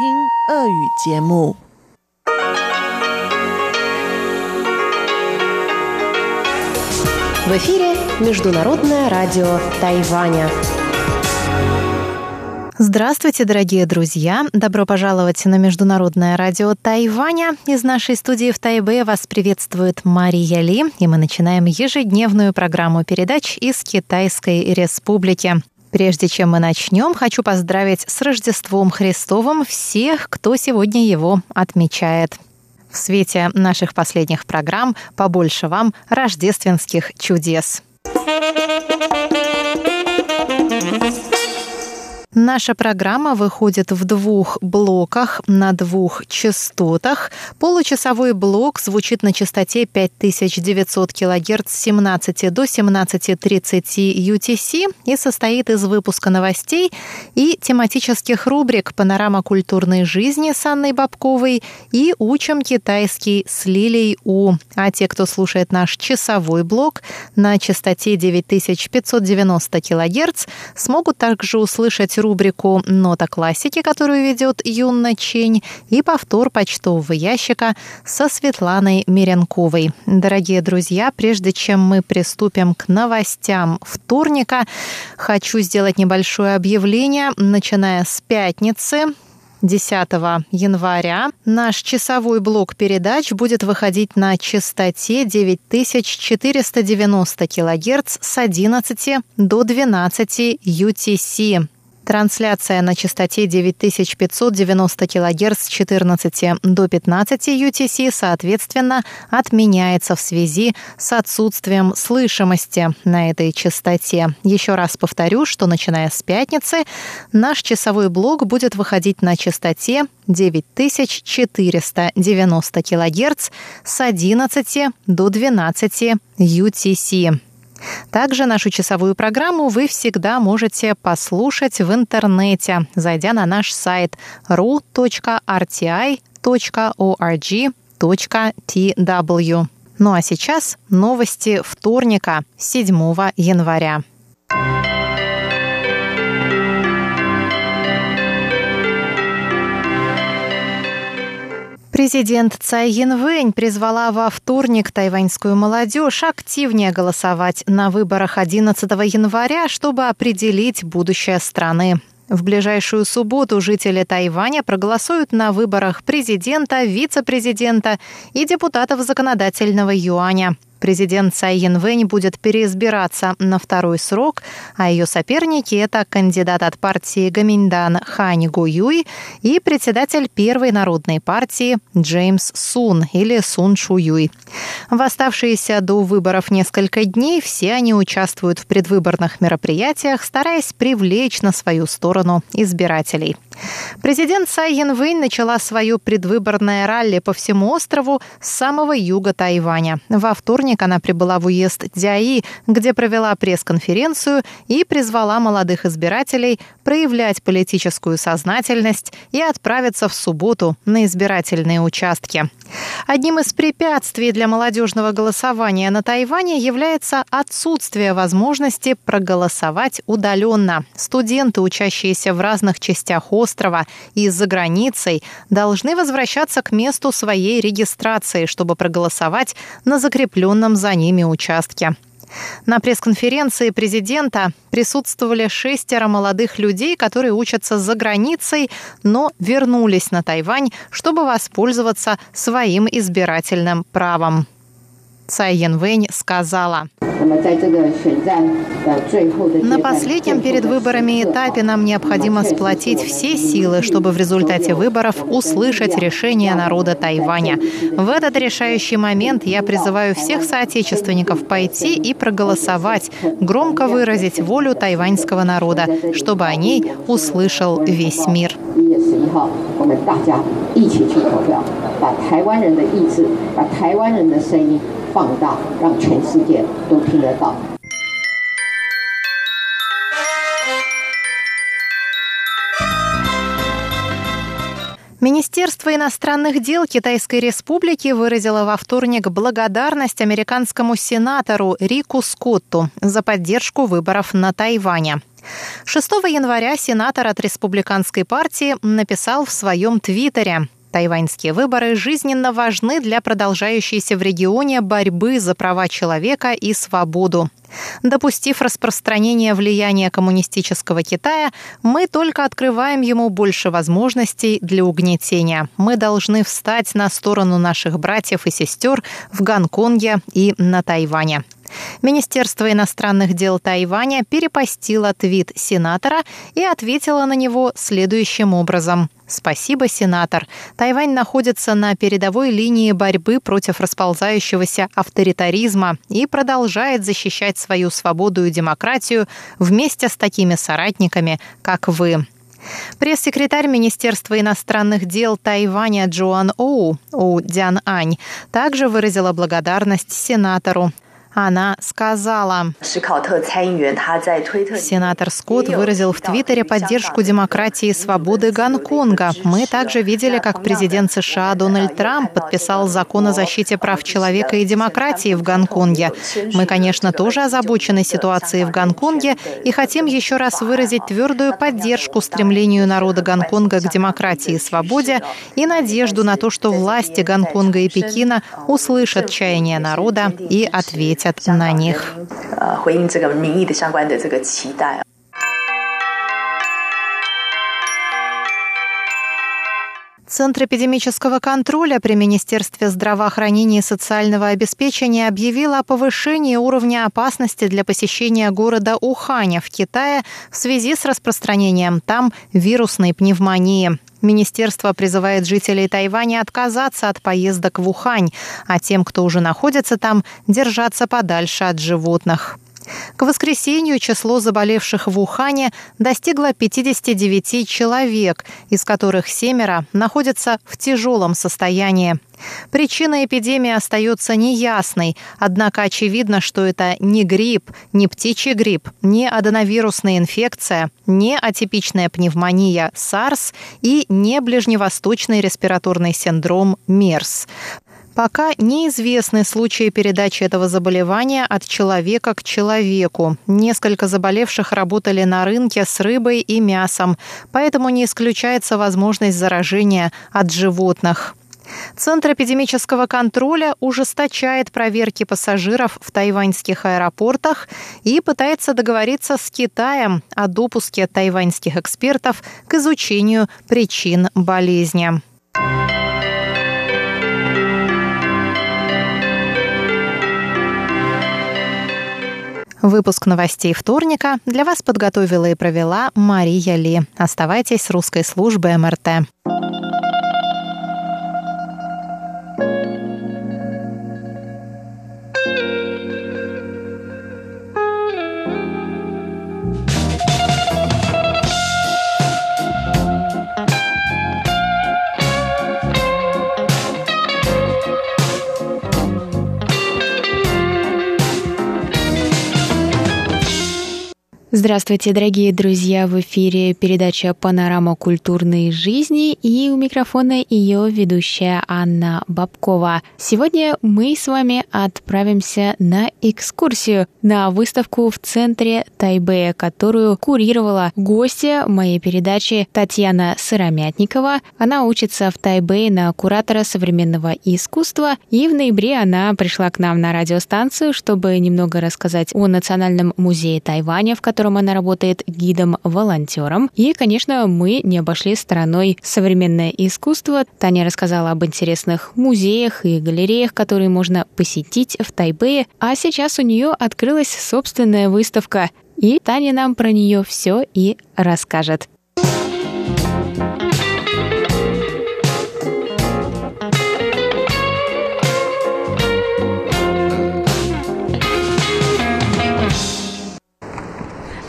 听俄语节目。В эфире Международное радио Тайваня. Здравствуйте, дорогие друзья! Добро пожаловать на Международное радио Тайваня. Из нашей студии в Тайбе вас приветствует Мария Ли, и мы начинаем ежедневную программу передач из Китайской Республики. Прежде чем мы начнем, хочу поздравить с Рождеством Христовым всех, кто сегодня его отмечает. В свете наших последних программ побольше вам рождественских чудес. Наша программа выходит в двух блоках на двух частотах. Получасовой блок звучит на частоте 5900 кГц с 17 до 17.30 UTC и состоит из выпуска новостей и тематических рубрик «Панорама культурной жизни» с Анной Бабковой и «Учим китайский с Лилей У». А те, кто слушает наш часовой блок на частоте 9590 кГц, смогут также услышать рубрику «Нота классики», которую ведет Юнна Чень, и повтор почтового ящика со Светланой Меренковой. Дорогие друзья, прежде чем мы приступим к новостям вторника, хочу сделать небольшое объявление. Начиная с пятницы, 10 января наш часовой блок передач будет выходить на частоте 9490 кГц с 11 до 12 UTC. Трансляция на частоте 9590 кГц с 14 до 15 UTC, соответственно, отменяется в связи с отсутствием слышимости на этой частоте. Еще раз повторю, что начиная с пятницы наш часовой блок будет выходить на частоте 9490 кГц с 11 до 12 UTC. Также нашу часовую программу вы всегда можете послушать в интернете, зайдя на наш сайт ru.rti.org.tw. Ну а сейчас новости вторника, 7 января. Президент Цай Янвэнь призвала во вторник тайваньскую молодежь активнее голосовать на выборах 11 января, чтобы определить будущее страны. В ближайшую субботу жители Тайваня проголосуют на выборах президента, вице-президента и депутатов законодательного юаня. Президент Цай Янвэнь будет переизбираться на второй срок, а ее соперники – это кандидат от партии Гаминдан Хань Гу Юй и председатель Первой народной партии Джеймс Сун или Сун Шу Юй. В оставшиеся до выборов несколько дней все они участвуют в предвыборных мероприятиях, стараясь привлечь на свою сторону избирателей. Президент Цай Янвэнь начала свое предвыборное ралли по всему острову с самого юга Тайваня. Во вторник вторник она прибыла в уезд Дяи, где провела пресс-конференцию и призвала молодых избирателей проявлять политическую сознательность и отправиться в субботу на избирательные участки. Одним из препятствий для молодежного голосования на Тайване является отсутствие возможности проголосовать удаленно. Студенты, учащиеся в разных частях острова и за границей, должны возвращаться к месту своей регистрации, чтобы проголосовать на закрепленном за ними участке. На пресс-конференции президента присутствовали шестеро молодых людей, которые учатся за границей, но вернулись на Тайвань, чтобы воспользоваться своим избирательным правом. Цай Янвэнь сказала. На последнем перед выборами этапе нам необходимо сплотить все силы, чтобы в результате выборов услышать решение народа Тайваня. В этот решающий момент я призываю всех соотечественников пойти и проголосовать, громко выразить волю тайваньского народа, чтобы о ней услышал весь мир. 我们大家一起去投票，把台湾人的意志，把台湾人的声音放大，让全世界都听得到。Министерство иностранных дел Китайской Республики выразило во вторник благодарность американскому сенатору Рику Скотту за поддержку выборов на Тайване. 6 января сенатор от республиканской партии написал в своем твиттере Тайваньские выборы жизненно важны для продолжающейся в регионе борьбы за права человека и свободу. Допустив распространение влияния коммунистического Китая, мы только открываем ему больше возможностей для угнетения. Мы должны встать на сторону наших братьев и сестер в Гонконге и на Тайване. Министерство иностранных дел Тайваня перепостило твит сенатора и ответило на него следующим образом. Спасибо, сенатор. Тайвань находится на передовой линии борьбы против расползающегося авторитаризма и продолжает защищать свою свободу и демократию вместе с такими соратниками, как вы. Пресс-секретарь Министерства иностранных дел Тайваня Джоан Оу, Оу Дян Ань, также выразила благодарность сенатору. Она сказала, сенатор Скотт выразил в Твиттере поддержку демократии и свободы Гонконга. Мы также видели, как президент США Дональд Трамп подписал закон о защите прав человека и демократии в Гонконге. Мы, конечно, тоже озабочены ситуацией в Гонконге и хотим еще раз выразить твердую поддержку стремлению народа Гонконга к демократии и свободе и надежду на то, что власти Гонконга и Пекина услышат чаяние народа и ответят ответят на них. Центр эпидемического контроля при Министерстве здравоохранения и социального обеспечения объявил о повышении уровня опасности для посещения города Уханя в Китае в связи с распространением там вирусной пневмонии. Министерство призывает жителей Тайваня отказаться от поездок в Ухань, а тем, кто уже находится там, держаться подальше от животных. К воскресенью число заболевших в Ухане достигло 59 человек, из которых семеро находятся в тяжелом состоянии. Причина эпидемии остается неясной, однако очевидно, что это не грипп, не птичий грипп, не аденовирусная инфекция, не атипичная пневмония SARS и не ближневосточный респираторный синдром МЕРС. Пока неизвестны случаи передачи этого заболевания от человека к человеку. Несколько заболевших работали на рынке с рыбой и мясом, поэтому не исключается возможность заражения от животных. Центр эпидемического контроля ужесточает проверки пассажиров в тайваньских аэропортах и пытается договориться с Китаем о допуске тайваньских экспертов к изучению причин болезни. Выпуск новостей вторника для вас подготовила и провела Мария Ли. Оставайтесь с русской службой МРТ. Здравствуйте, дорогие друзья! В эфире передача «Панорама культурной жизни» и у микрофона ее ведущая Анна Бабкова. Сегодня мы с вами отправимся на экскурсию на выставку в центре Тайбэя, которую курировала гостья моей передачи Татьяна Сыромятникова. Она учится в Тайбэе на куратора современного искусства, и в ноябре она пришла к нам на радиостанцию, чтобы немного рассказать о Национальном музее Тайваня, в котором котором она работает гидом-волонтером. И, конечно, мы не обошли стороной современное искусство. Таня рассказала об интересных музеях и галереях, которые можно посетить в Тайбэе. А сейчас у нее открылась собственная выставка. И Таня нам про нее все и расскажет.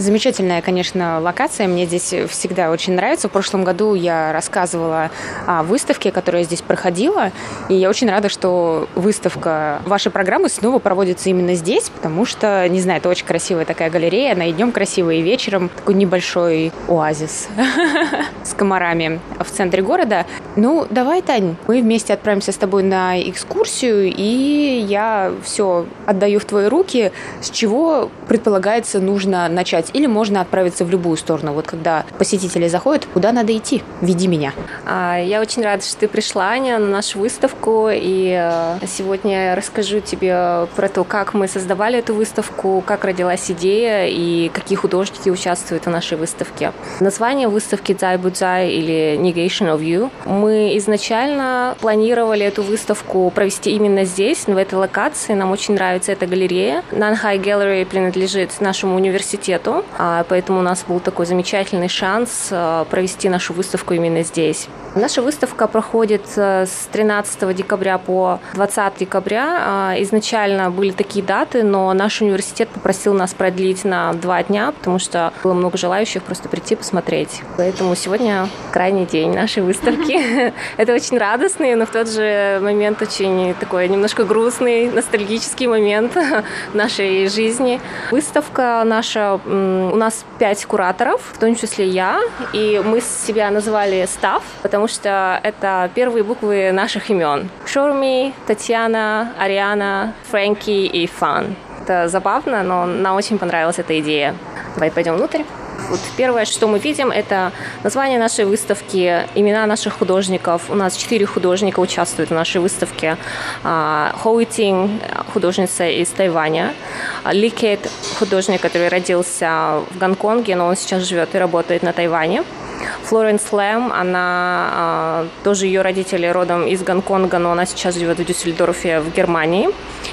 Замечательная, конечно, локация. Мне здесь всегда очень нравится. В прошлом году я рассказывала о выставке, которая здесь проходила. И я очень рада, что выставка вашей программы снова проводится именно здесь, потому что, не знаю, это очень красивая такая галерея. Она и днем красивая, и вечером такой небольшой оазис с комарами в центре города. Ну, давай, Тань, мы вместе отправимся с тобой на экскурсию, и я все отдаю в твои руки, с чего, предполагается, нужно начать. Или можно отправиться в любую сторону? Вот когда посетители заходят, куда надо идти? Веди меня. А, я очень рада, что ты пришла, Аня, на нашу выставку. И э, сегодня я расскажу тебе про то, как мы создавали эту выставку, как родилась идея и какие художники участвуют в нашей выставке. Название выставки «Дзай Будзай» или «Negation of You». Мы изначально планировали эту выставку провести именно здесь, в этой локации. Нам очень нравится эта галерея. Nanhai Gallery принадлежит нашему университету, а, поэтому у нас был такой замечательный шанс э, провести нашу выставку именно здесь. Наша выставка проходит э, с 13 декабря по 20 декабря. А, изначально были такие даты, но наш университет попросил нас продлить на два дня, потому что было много желающих просто прийти посмотреть. Поэтому сегодня крайний день нашей выставки. Это очень радостный, но в тот же момент очень такой немножко грустный, ностальгический момент нашей жизни. Выставка наша, у нас пять кураторов, в том числе я, и мы себя назвали «Став», потому что это первые буквы наших имен. Шурми, Татьяна, Ариана, Фрэнки и Фан. Это забавно, но нам очень понравилась эта идея. Давай пойдем внутрь. Вот первое, что мы видим, это название нашей выставки, имена наших художников. У нас четыре художника участвуют в нашей выставке. А, Хоуи Тинг, художница из Тайваня. Ли Кейт, художник, который родился в Гонконге, но он сейчас живет и работает на Тайване. Флоренс Лэм, она э, тоже ее родители родом из Гонконга, но она сейчас живет в Дюссельдорфе в Германии.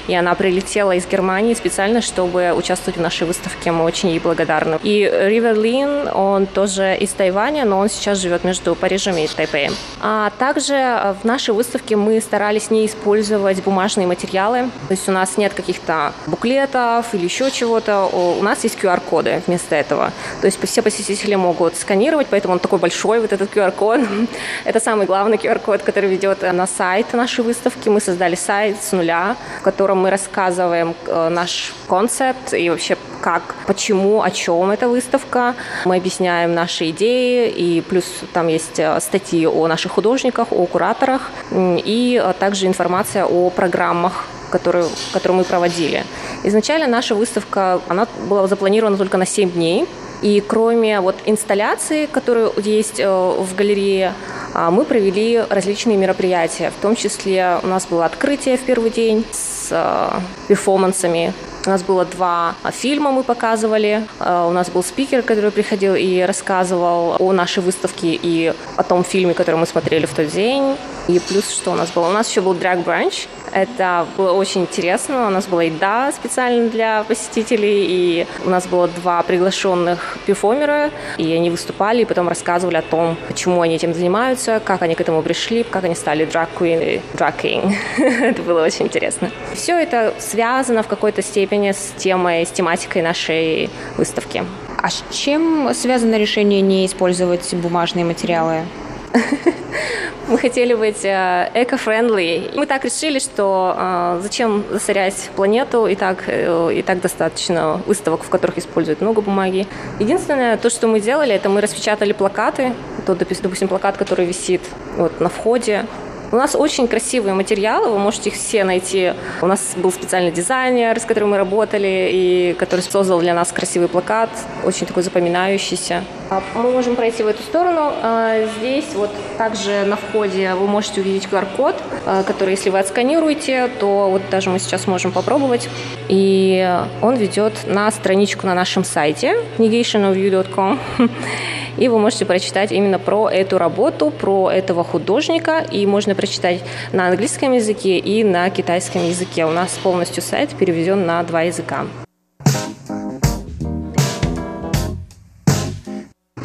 И она прилетела из Германии специально, чтобы участвовать в нашей выставке. Мы очень ей благодарны. И Ривер Лин, он тоже из Тайваня, но он сейчас живет между Парижем и Тайпеем. А также в нашей выставке мы старались не использовать бумажные материалы. То есть у нас нет каких-то буклетов или еще чего-то. У нас есть QR-коды вместо этого. То есть все посетители могут сканировать, поэтому такой большой, вот этот QR-код. Это самый главный QR-код, который ведет на сайт нашей выставки. Мы создали сайт с нуля, в котором мы рассказываем э, наш концепт и вообще как, почему, о чем эта выставка. Мы объясняем наши идеи, и плюс там есть э, статьи о наших художниках, о кураторах, и э, также информация о программах, которые, которые мы проводили. Изначально наша выставка, она была запланирована только на 7 дней, и кроме вот инсталляции, которые есть э, в галерее, а, мы провели различные мероприятия. В том числе у нас было открытие в первый день с э, перформансами. У нас было два фильма, мы показывали. Э, у нас был спикер, который приходил и рассказывал о нашей выставке и о том фильме, который мы смотрели в тот день. И плюс, что у нас было? У нас еще был drag brunch. Это было очень интересно. У нас была еда специально для посетителей, и у нас было два приглашенных перформера, и они выступали, и потом рассказывали о том, почему они этим занимаются, как они к этому пришли, как они стали queen и king. это было очень интересно. Все это связано в какой-то степени с темой, с тематикой нашей выставки. А с чем связано решение не использовать бумажные материалы? Мы хотели быть э, эко-френдли. Мы так решили, что э, зачем засорять планету, и так, э, и так достаточно выставок, в которых используют много бумаги. Единственное, то, что мы делали, это мы распечатали плакаты. То, допустим, плакат, который висит вот на входе, у нас очень красивые материалы, вы можете их все найти. У нас был специальный дизайнер, с которым мы работали, и который создал для нас красивый плакат, очень такой запоминающийся. А мы можем пройти в эту сторону. А здесь вот также на входе вы можете увидеть QR-код, а, который, если вы отсканируете, то вот даже мы сейчас можем попробовать. И он ведет на страничку на нашем сайте negationofview.com. И вы можете прочитать именно про эту работу, про этого художника. И можно прочитать на английском языке и на китайском языке. У нас полностью сайт переведен на два языка.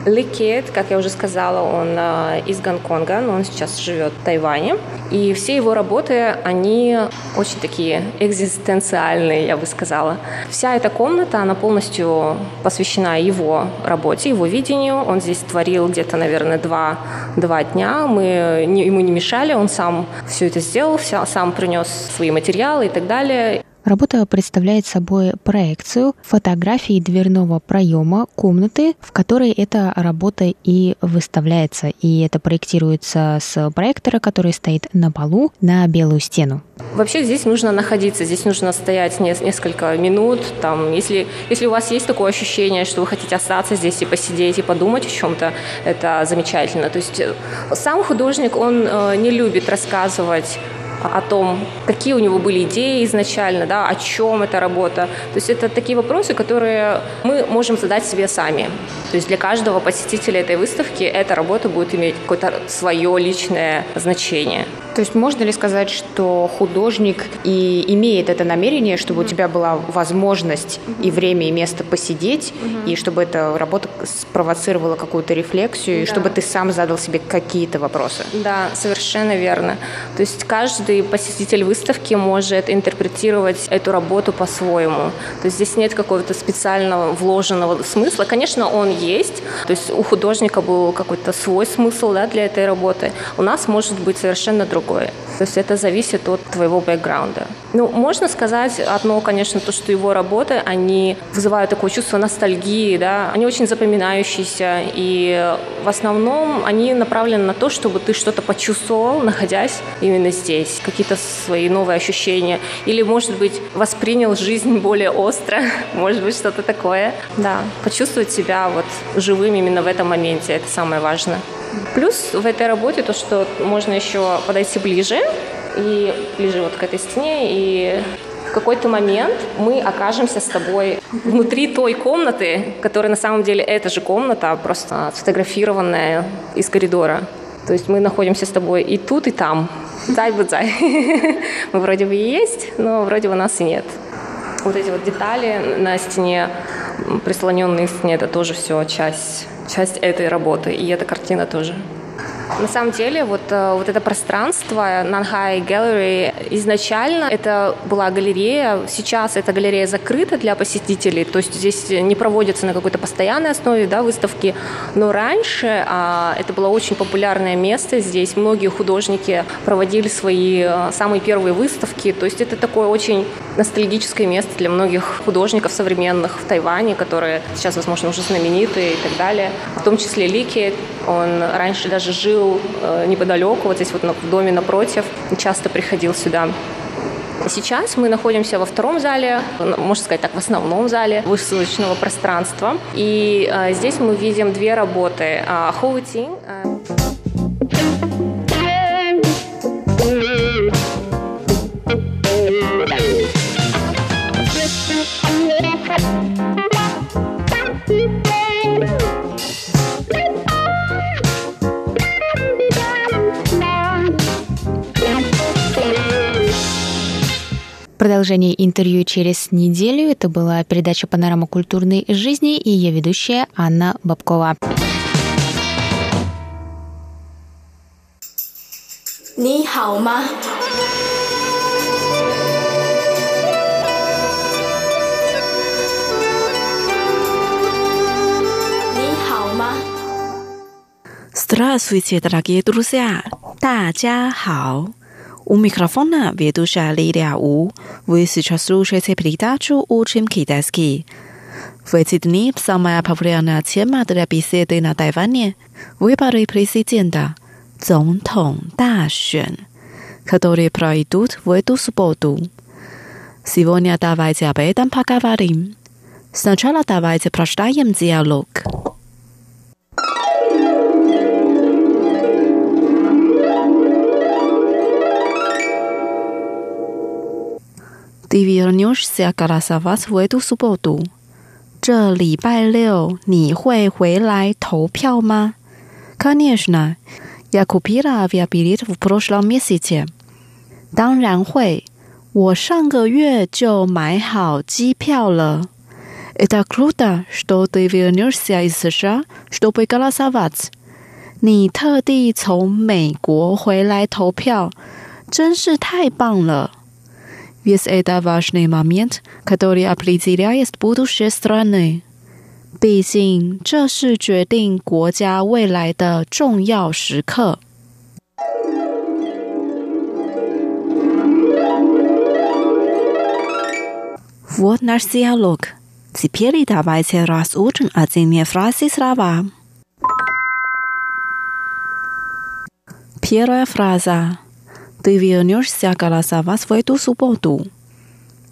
Ли Кет, как я уже сказала, он э, из Гонконга, но он сейчас живет в Тайване. И все его работы, они очень такие экзистенциальные, я бы сказала. Вся эта комната, она полностью посвящена его работе, его видению. Он здесь творил где-то, наверное, два, два дня. Мы ему не мешали, он сам все это сделал, сам принес свои материалы и так далее. Работа представляет собой проекцию фотографии дверного проема комнаты, в которой эта работа и выставляется. И это проектируется с проектора, который стоит на полу на белую стену. Вообще здесь нужно находиться, здесь нужно стоять несколько минут. Там, если, если у вас есть такое ощущение, что вы хотите остаться здесь и посидеть, и подумать о чем-то, это замечательно. То есть э, сам художник, он э, не любит рассказывать о том, какие у него были идеи изначально, да, о чем эта работа. То есть это такие вопросы, которые мы можем задать себе сами. То есть для каждого посетителя этой выставки эта работа будет иметь какое-то свое личное значение. То есть можно ли сказать, что художник и имеет это намерение, чтобы mm-hmm. у тебя была возможность mm-hmm. и время, и место посидеть, mm-hmm. и чтобы эта работа спровоцировала какую-то рефлексию, да. и чтобы ты сам задал себе какие-то вопросы? Да, совершенно верно. То есть каждый посетитель выставки может интерпретировать эту работу по-своему. То есть здесь нет какого-то специального вложенного смысла. Конечно, он есть. То есть у художника был какой-то свой смысл да, для этой работы. У нас может быть совершенно другое. То есть это зависит от твоего бэкграунда. Ну, можно сказать одно, конечно, то, что его работы, они вызывают такое чувство ностальгии, да, они очень запоминающиеся, и в основном они направлены на то, чтобы ты что-то почувствовал, находясь именно здесь, какие-то свои новые ощущения, или, может быть, воспринял жизнь более остро, может быть, что-то такое. Да, почувствовать себя вот живым именно в этом моменте, это самое важное. Плюс в этой работе то, что можно еще подойти ближе, и ближе вот к этой стене, и в какой-то момент мы окажемся с тобой внутри той комнаты, которая на самом деле эта же комната, просто сфотографированная из коридора. То есть мы находимся с тобой и тут, и там. Зай бы зай. Мы вроде бы и есть, но вроде бы нас и нет. Вот эти вот детали на стене, прислоненные к стене, это тоже все часть часть этой работы, и эта картина тоже. На самом деле, вот, э, вот это пространство Нанхай Gallery изначально это была галерея, сейчас эта галерея закрыта для посетителей, то есть здесь не проводятся на какой-то постоянной основе да, выставки, но раньше а, это было очень популярное место, здесь многие художники проводили свои а, самые первые выставки, то есть это такое очень ностальгическое место для многих художников современных в Тайване, которые сейчас, возможно, уже знаменитые и так далее, в том числе Лики, он раньше даже жил жил э, неподалеку, вот здесь вот в доме напротив, часто приходил сюда. Сейчас мы находимся во втором зале, можно сказать так, в основном зале выставочного пространства. И э, здесь мы видим две работы. Э, Хоутин. Э, Продолжение интервью через неделю. Это была передача «Панорама культурной жизни» и ее ведущая Анна Бабкова. 你好吗？你好吗？Здравствуйте, дорогие друзья! 大家好。 у микрофона ведущая Лилия У. Вы сейчас слушаете передачу «Учим китайский». В эти дни самая популярная тема для беседы на Тайване – выборы президента, Цонтон Дашен, которые пройдут в эту субботу. Сегодня давайте об этом поговорим. Сначала давайте прочитаем диалог. Ты вернешься голосовать в эту субботу? 这礼拜六你会回来投票吗？Конечно, я купила авиабилет в прошлом месяце. 当然会，我上个月就买好机票了。Это круто, что ты вернешься из США, чтобы голосовать. 你特地从美国回来投票，真是太棒了。 Весь это важный момент, который определяет будущее страны. 毕竟这是决定国家未来的重要时刻。 Вот наш диалог. Теперь давайте разучим отдельные фразы слова. Первая фраза. Viu newsia galasa vasve du subodu。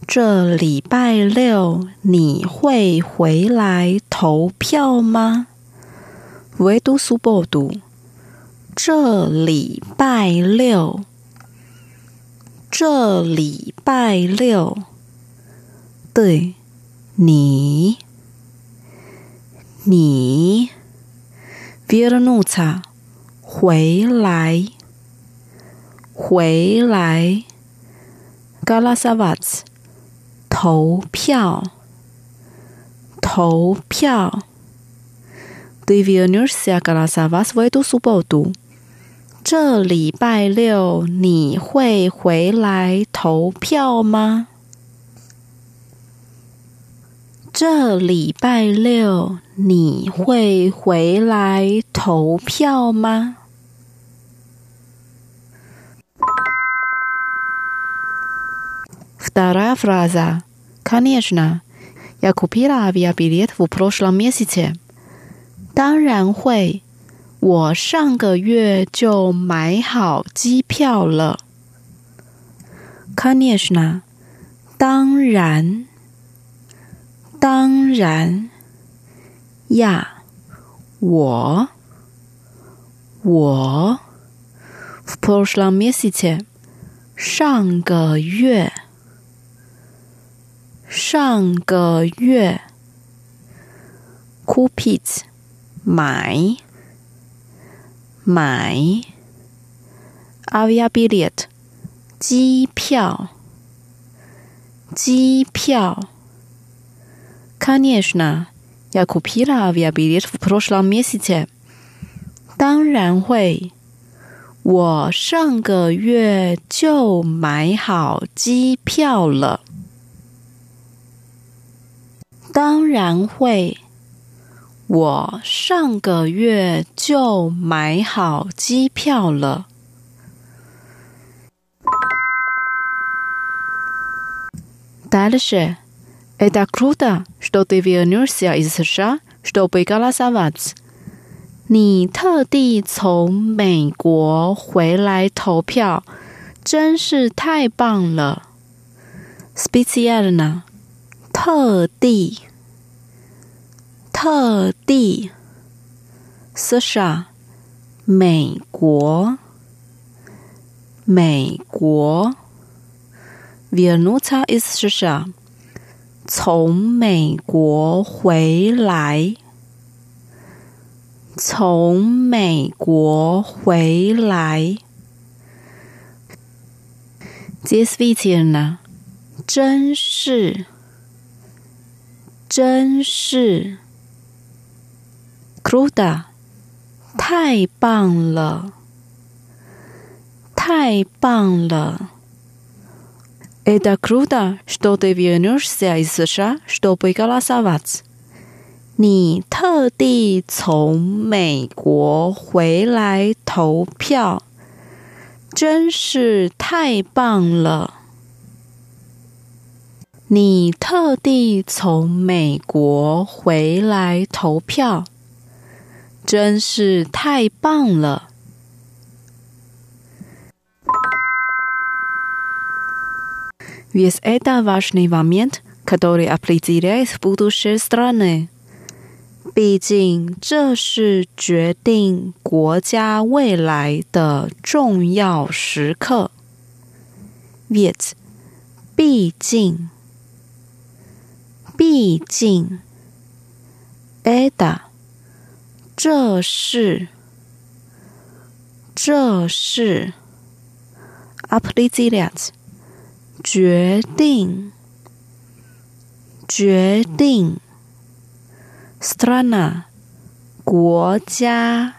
这礼拜六你会回来投票吗？Vasve du subodu。这礼拜六，这礼拜六，对，你，你，viu newsia 回来。回来，galasavats，投票，投票。Deviannusia galasavas，喂，杜苏博，读。这礼拜六你会回来投票吗？这礼拜六你会回来投票吗？？Вторая фраза. Конечно, я купила авиабилет в прошлом месяце. 当然会。我上个月就买好机票了。Конечно，当然，当然呀，我我 в прошлом месяце 上个月， 上个月 купить 买。买 aviabillet 机票，机票。Конечно, я купила авиабилет в прошлом месяце。当然会，我上个月就买好机票了。 当然会。我上个月就买好机票了。Дальше. Это круто, что ты вернулся из США, чтобы голосовать. 你特地从美国回来投票，真是太棒了。Специально， 特地，特地，Sasha，美国，美国，Vienna is Sasha，从美国回来，从美国回来。This weekend 呢，真是。真是。Круто，太棒了，太棒了。Это круто, что ты вернулся из США, чтобы голосовать。你特地从美国回来投票，真是太棒了。 你特地从美国回来投票，真是太棒了。Vis eda vashni vamient, kadori aplizires budushe strane. 毕竟这是决定国家未来的重要时刻。Vis，毕竟。毕竟，ada，这是，这是，apresiliat，决定，决定，strana，国家，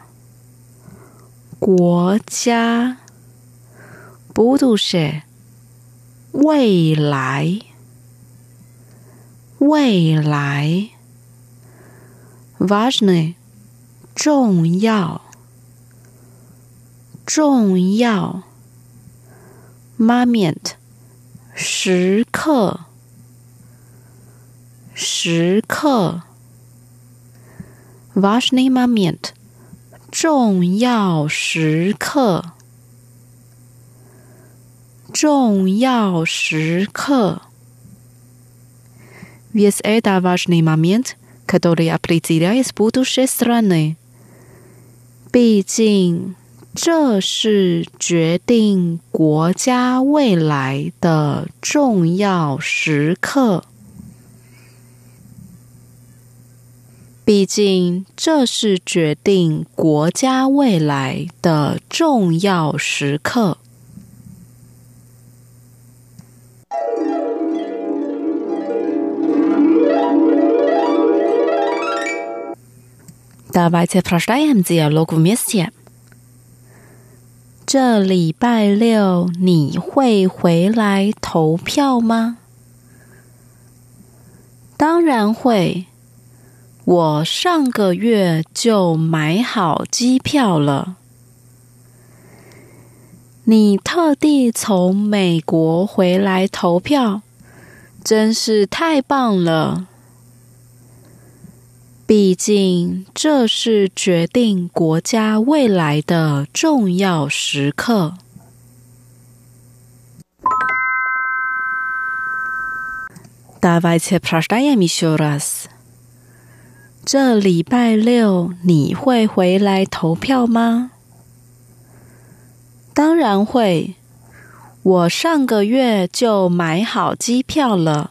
国家，budushe，未来。未来，важный。重要，重要，moment，时刻， 时刻，важный момент，重要时刻，重要时刻。 Весь это важный момент, который определяет будущее страны。毕竟。这是决定国家未来的重要时刻。毕竟，这是决定国家未来的重要时刻。 Давайте прочитаем диалог вместе. 这礼拜六你会回来投票吗？当然会，我上个月就买好机票了。你特地从美国回来投票，真是太棒了。 毕竟这是决定国家未来的重要时刻。Давайте п р о ш л я м и щ раз。这礼拜六你会回来投票吗？当然会，我上个月就买好机票了。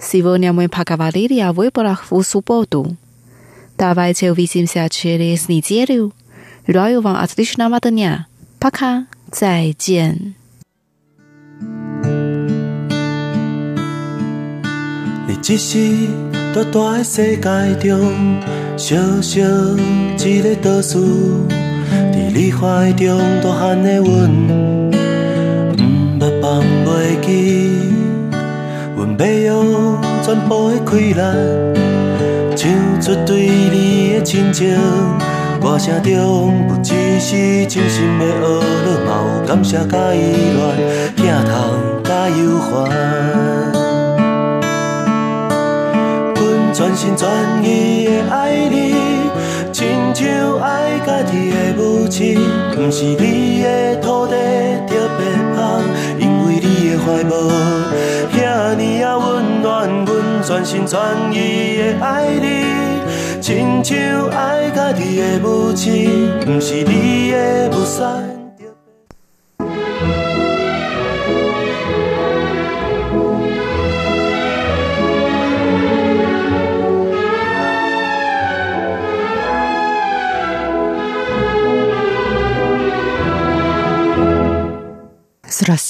Сегодня мы поговорили о выборах в субботу. Давайте увидимся через неделю. Желаю вам отличного дня. Пока. 再见。你只是大大的世界中小小一个岛屿，伫你怀中大汉的阮， 要用全部的快乐，唱出对你的亲情。歌声中不只是真心的呵乐，嘛有感谢甲依恋，疼痛甲忧烦。阮全心全意的爱你，亲像爱家己的母亲。不是你的土地特别香，因为你的怀抱。你啊，温暖，阮全心全意的爱你，亲像爱家己的母亲，不是你的母婿。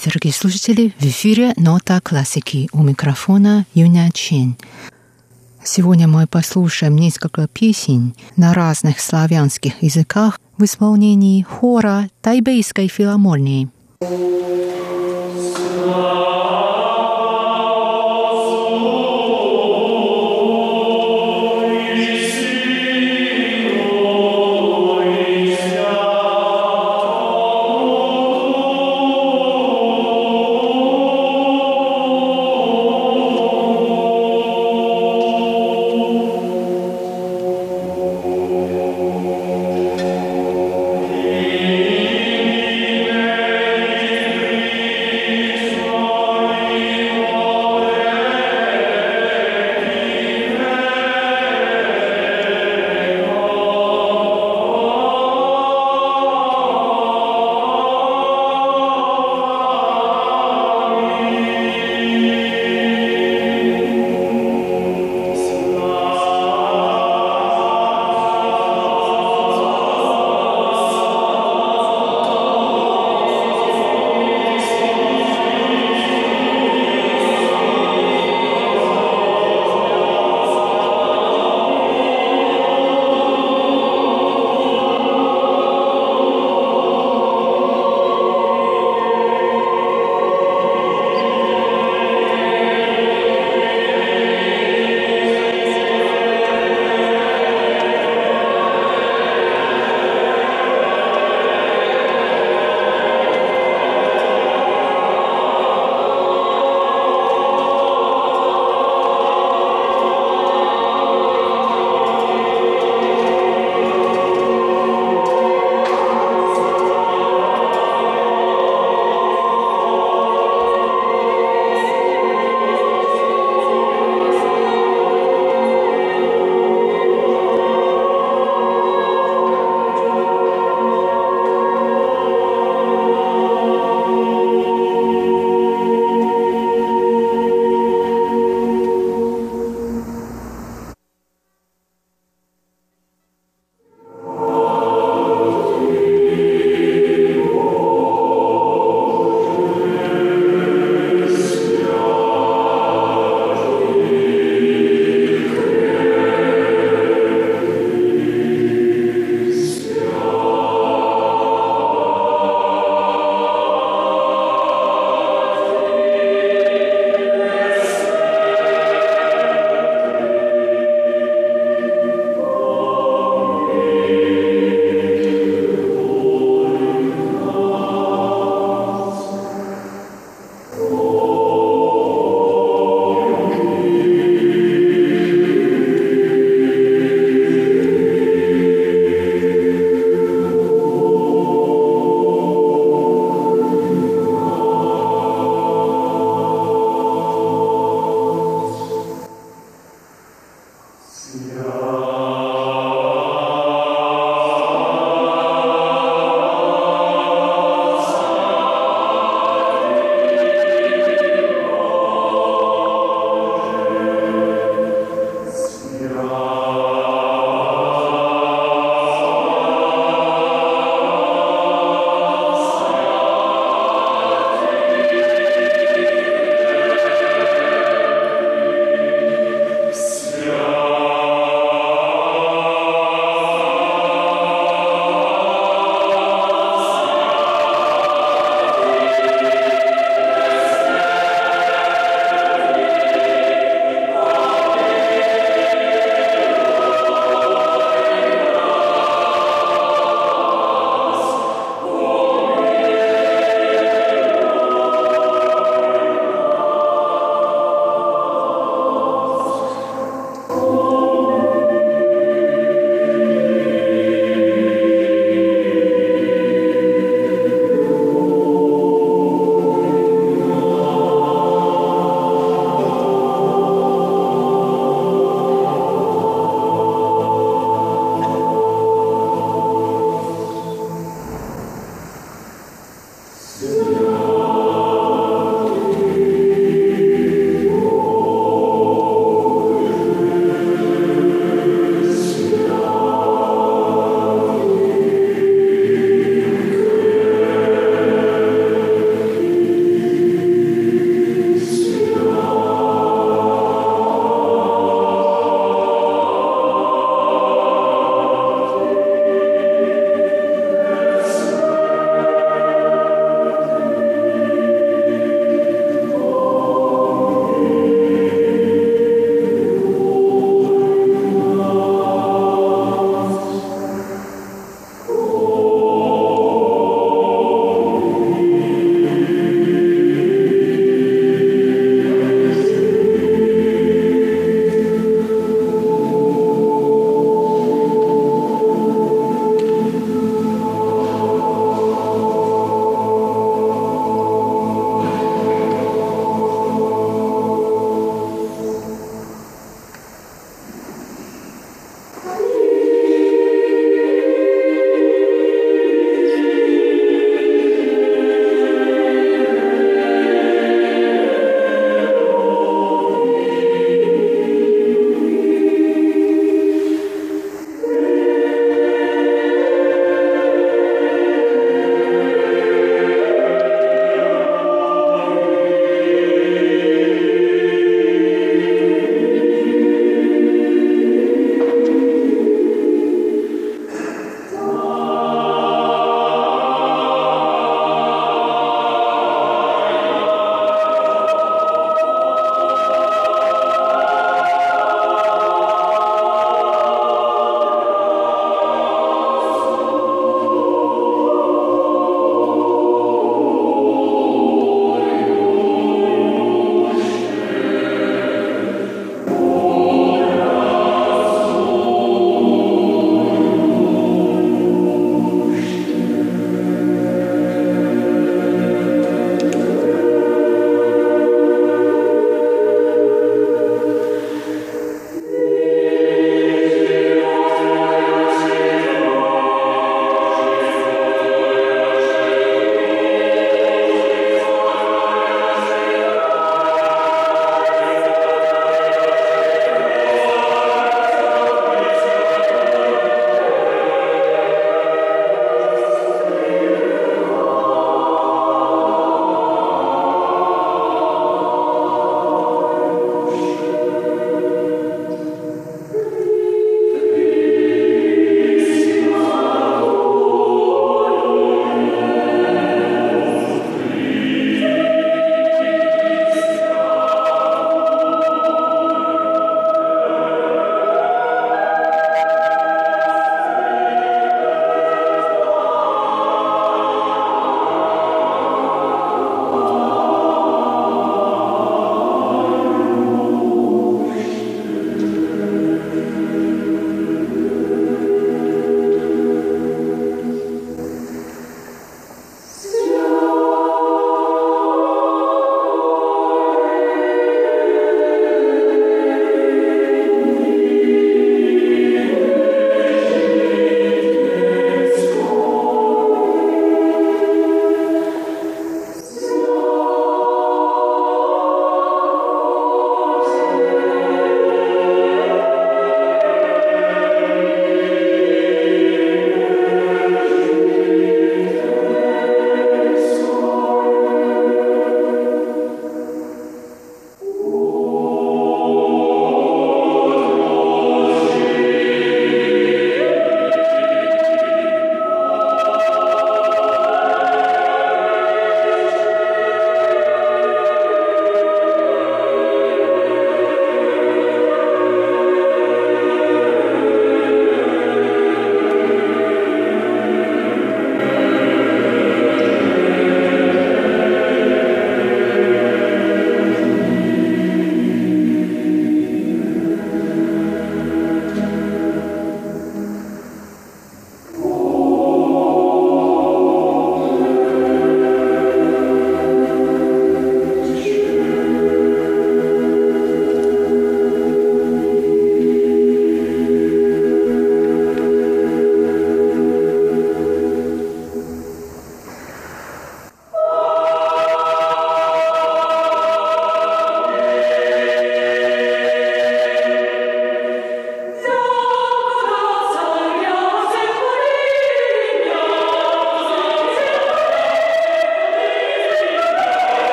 Здравствуйте, дорогие слушатели! В эфире «Нота классики» у микрофона Юня Чин. Сегодня мы послушаем несколько песен на разных славянских языках в исполнении хора Тайбейской филармонии.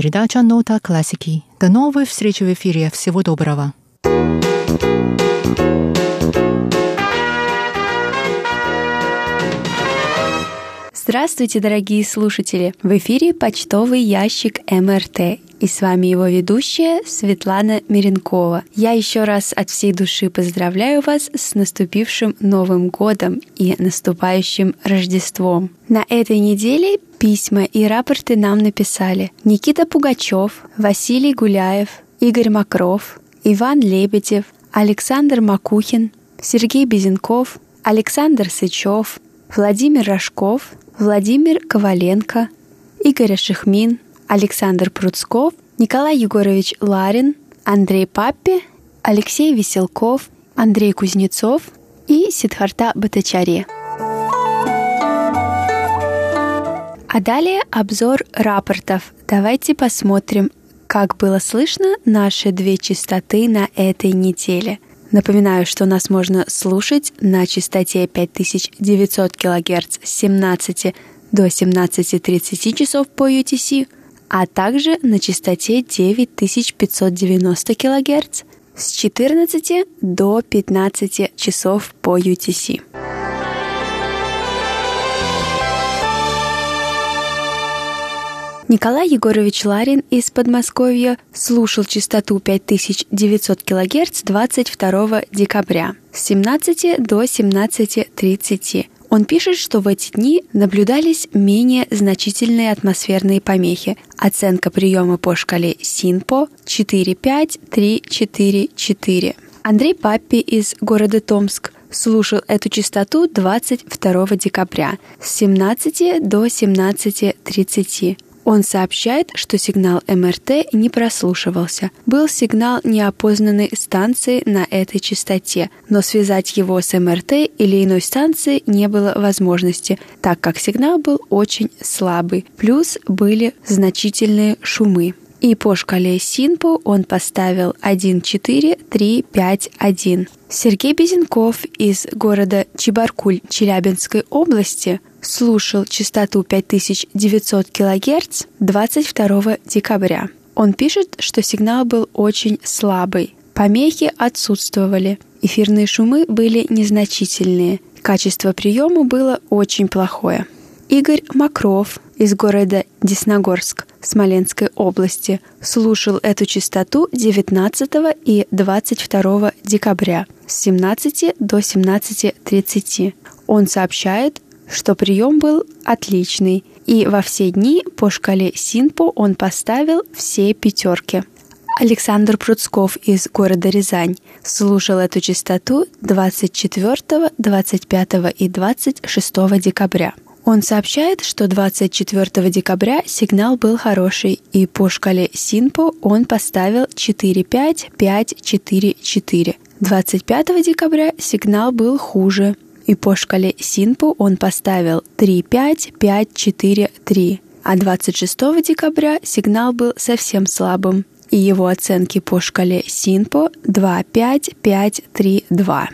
Передача «Нота классики». До новой встречи в эфире. Всего доброго. Здравствуйте, дорогие слушатели! В эфире почтовый ящик МРТ и с вами его ведущая Светлана Миренкова. Я еще раз от всей души поздравляю вас с наступившим Новым годом и наступающим Рождеством. На этой неделе письма и рапорты нам написали Никита Пугачев, Василий Гуляев, Игорь Макров, Иван Лебедев, Александр Макухин, Сергей Безенков, Александр Сычев, Владимир Рожков, Владимир Коваленко, Игорь Шехмин, Александр Пруцков, Николай Егорович Ларин, Андрей Паппи, Алексей Веселков, Андрей Кузнецов и Сидхарта Батачари. А далее обзор рапортов. Давайте посмотрим, как было слышно наши две частоты на этой неделе. Напоминаю, что нас можно слушать на частоте 5900 кГц с 17 до 17.30 часов по UTC – а также на частоте 9590 кГц с 14 до 15 часов по UTC. Николай Егорович Ларин из Подмосковья слушал частоту 5900 кГц 22 декабря с 17 до 17.30 он пишет, что в эти дни наблюдались менее значительные атмосферные помехи. Оценка приема по шкале СИНПО 4-5-3-4-4. Андрей Паппи из города Томск слушал эту частоту 22 декабря с 17 до 17.30. Он сообщает, что сигнал МРТ не прослушивался. Был сигнал неопознанной станции на этой частоте, но связать его с МРТ или иной станцией не было возможности, так как сигнал был очень слабый. Плюс были значительные шумы. И по шкале Синпу он поставил 1-4-3-5-1. Сергей Безенков из города Чебаркуль Челябинской области слушал частоту 5900 кГц 22 декабря. Он пишет, что сигнал был очень слабый. Помехи отсутствовали. Эфирные шумы были незначительные. Качество приема было очень плохое. Игорь Макров из города Десногорск Смоленской области слушал эту частоту 19 и 22 декабря с 17 до 17.30. Он сообщает, что прием был отличный, и во все дни по шкале Синпо он поставил все пятерки. Александр Пруцков из города Рязань слушал эту частоту 24, 25 и 26 декабря. Он сообщает, что 24 декабря сигнал был хороший, и по шкале Синпо он поставил 4-5-5-4-4. 25 декабря сигнал был хуже, и по шкале Синпу он поставил 3-5-5-4-3. А 26 декабря сигнал был совсем слабым, и его оценки по шкале Синпо 2-5-5-3-2.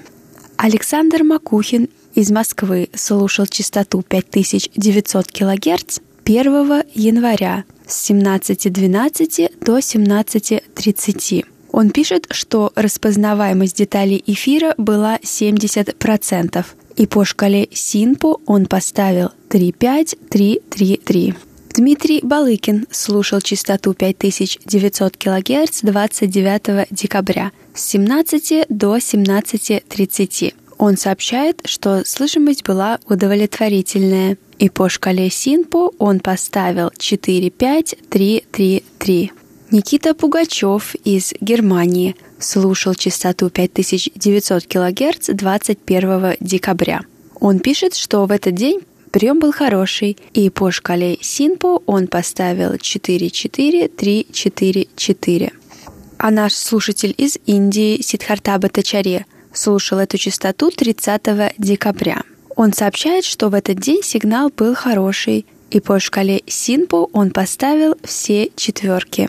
Александр Макухин из Москвы слушал частоту 5900 кГц 1 января с 17.12 до 17.30. Он пишет, что распознаваемость деталей эфира была 70%, и по шкале Синпо он поставил 35333. Дмитрий Балыкин слушал частоту 5900 кГц 29 декабря с 17 до 17.30. Он сообщает, что слышимость была удовлетворительная, и по шкале Синпо он поставил 45333. Никита Пугачев из Германии слушал частоту 5900 кГц 21 декабря. Он пишет, что в этот день прием был хороший, и по шкале Синпо он поставил 4-4-3-4-4. А наш слушатель из Индии Сидхарта Батачаре слушал эту частоту 30 декабря. Он сообщает, что в этот день сигнал был хороший, и по шкале Синпо он поставил все четверки.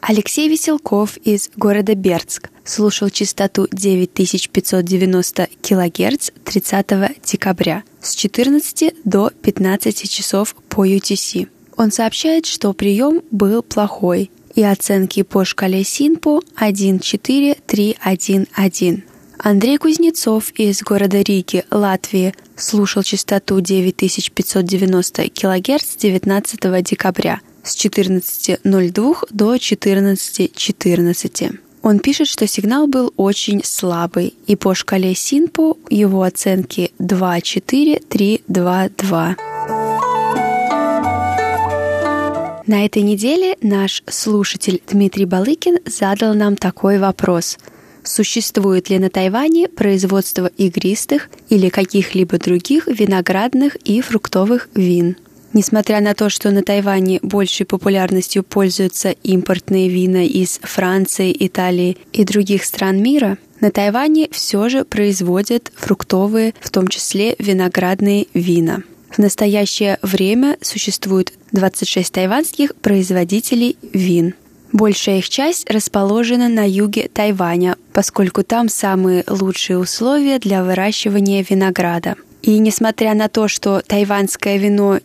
Алексей Веселков из города Бердск слушал частоту 9590 кГц 30 декабря с 14 до 15 часов по UTC. Он сообщает, что прием был плохой, и оценки по шкале СИНПО 14311. Андрей Кузнецов из города Риги, Латвии, слушал частоту 9590 кГц 19 декабря с 14.02 до 14.14. .14. Он пишет, что сигнал был очень слабый, и по шкале СИНПО его оценки 2.4.3.2.2. На этой неделе наш слушатель Дмитрий Балыкин задал нам такой вопрос. Существует ли на Тайване производство игристых или каких-либо других виноградных и фруктовых вин? Несмотря на то, что на Тайване большей популярностью пользуются импортные вина из Франции, Италии и других стран мира, на Тайване все же производят фруктовые, в том числе виноградные вина. В настоящее время существует 26 тайванских производителей вин. Большая их часть расположена на юге Тайваня, поскольку там самые лучшие условия для выращивания винограда. И несмотря на то, что тайванское вино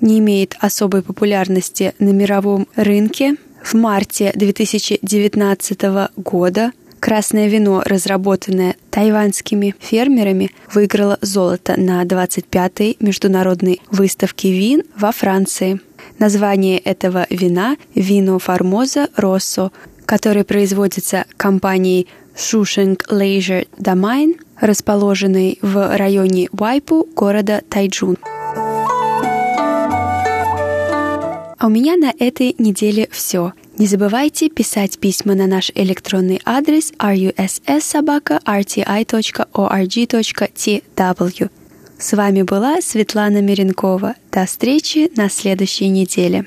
не имеет особой популярности на мировом рынке, в марте 2019 года Красное вино, разработанное тайваньскими фермерами, выиграло золото на 25-й международной выставке вин во Франции. Название этого вина – вино Формоза Россо, который производится компанией Shushenk Leisure Domain, расположенной в районе Вайпу города Тайджун. А у меня на этой неделе все. Не забывайте писать письма на наш электронный адрес russsobaka.rti.org.tw. С вами была Светлана Миренкова. До встречи на следующей неделе.